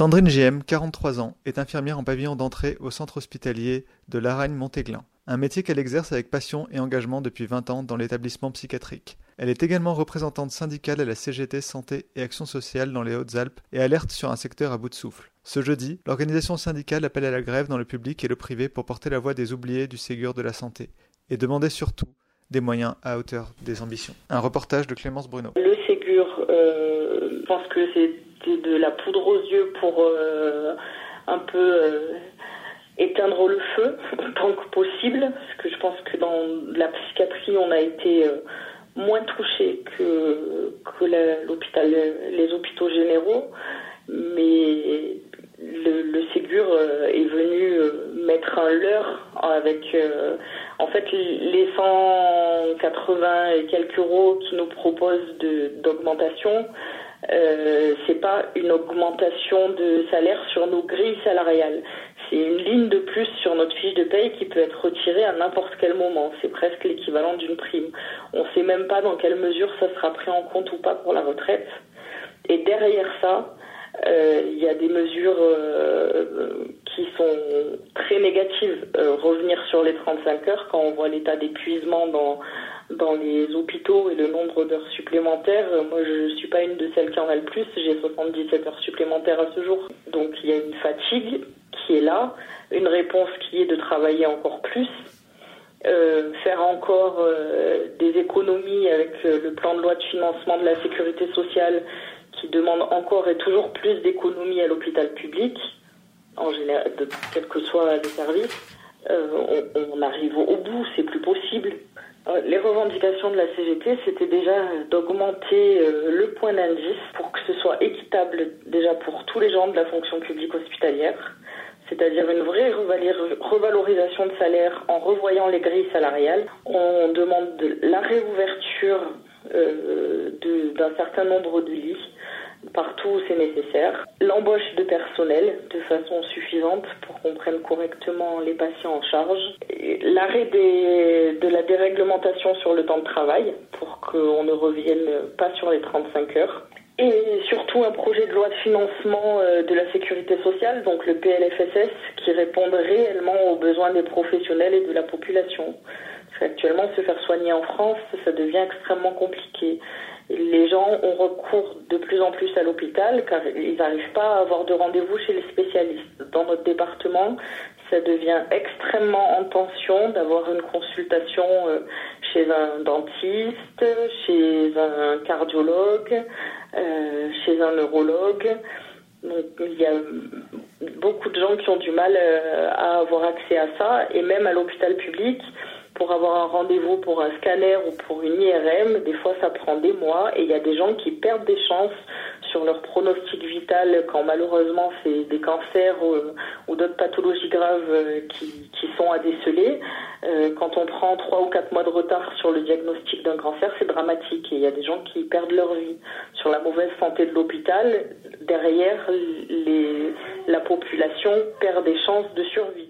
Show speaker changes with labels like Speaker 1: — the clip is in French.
Speaker 1: Sandrine GM, 43 ans, est infirmière en pavillon d'entrée au centre hospitalier de Laragne-Montéglin. Un métier qu'elle exerce avec passion et engagement depuis 20 ans dans l'établissement psychiatrique. Elle est également représentante syndicale à la CGT Santé et Action Sociale dans les Hautes-Alpes et alerte sur un secteur à bout de souffle. Ce jeudi, l'organisation syndicale appelle à la grève dans le public et le privé pour porter la voix des oubliés du Ségur de la santé et demander surtout des moyens à hauteur des ambitions. Un reportage de Clémence Bruno.
Speaker 2: Le Ségur, euh, je pense que c'était de la poudre aux yeux pour euh, un peu euh, éteindre le feu tant que possible, parce que je pense que dans la psychiatrie, on a été euh, moins touché que, l'hôpital, les hôpitaux généraux, mais le, le Ségur euh, est venu euh, mettre un leurre avec, euh, en fait, les 180 et quelques euros qui nous proposent d'augmentation. Euh, c'est pas une augmentation de salaire sur nos grilles salariales. C'est une ligne de plus sur notre fiche de paye qui peut être retirée à n'importe quel moment. C'est presque l'équivalent d'une prime. On sait même pas dans quelle mesure ça sera pris en compte ou pas pour la retraite. Et derrière ça, euh, il y a des mesures euh, qui sont très négatives. Euh, revenir sur les 35 heures quand on voit l'état d'épuisement dans dans les hôpitaux et le nombre d'heures supplémentaires. Euh, Moi, je suis pas une de celles qui en a le plus. J'ai 77 heures supplémentaires à ce jour. Donc, il y a une fatigue qui est là, une réponse qui est de travailler encore plus, euh, faire encore euh, des économies avec euh, le plan de loi de financement de la sécurité sociale qui demande encore et toujours plus d'économies à l'hôpital public, général, de, quels que soient les services. Euh, on, arrive au bout, c'est plus possible. Euh, Les revendications de la CGT, c'était déjà d'augmenter euh, le point d'indice pour que ce soit équitable déjà pour tous les gens de la fonction publique hospitalière, c'est-à-dire une vraie revalorisation de salaire en revoyant les grilles salariales. On demande de la réouverture d'un certain nombre de lits partout où c'est nécessaire, l'embauche de personnel de façon suffisante pour qu'on prenne correctement les patients en charge, l'arrêt de la déréglementation sur le temps de travail pour qu'on ne revienne pas sur les 35 heures. Et surtout un projet de loi de financement euh, de la sécurité sociale, donc le PLFSS, qui réponde réellement aux besoins des professionnels et de la population. Parce qu'actuellement, se faire soigner en France, ça devient extrêmement compliqué. Les gens ont recours de plus en plus à l'hôpital car ils n'arrivent pas à avoir de rendez-vous chez les spécialistes. Dans notre département, ça devient extrêmement en tension d'avoir une consultation euh, chez un dentiste, chez un cardiologue, euh, chez un neurologue. Donc il y a beaucoup de gens qui ont du mal euh, à avoir accès à ça et même à l'hôpital public pour avoir un rendez-vous pour un scanner ou pour une IRM, des fois ça prend des mois et il y a des gens qui perdent des chances sur leur pronostic vital quand malheureusement c'est des cancers ou, d'autres pathologies graves euh, qui, sont à déceler. Euh, quand on prend trois ou quatre mois de retard sur le diagnostic d'un cancer, c'est dramatique et il y a des gens qui perdent leur vie. Sur la mauvaise santé de l'hôpital, derrière, la population perd des chances de survie.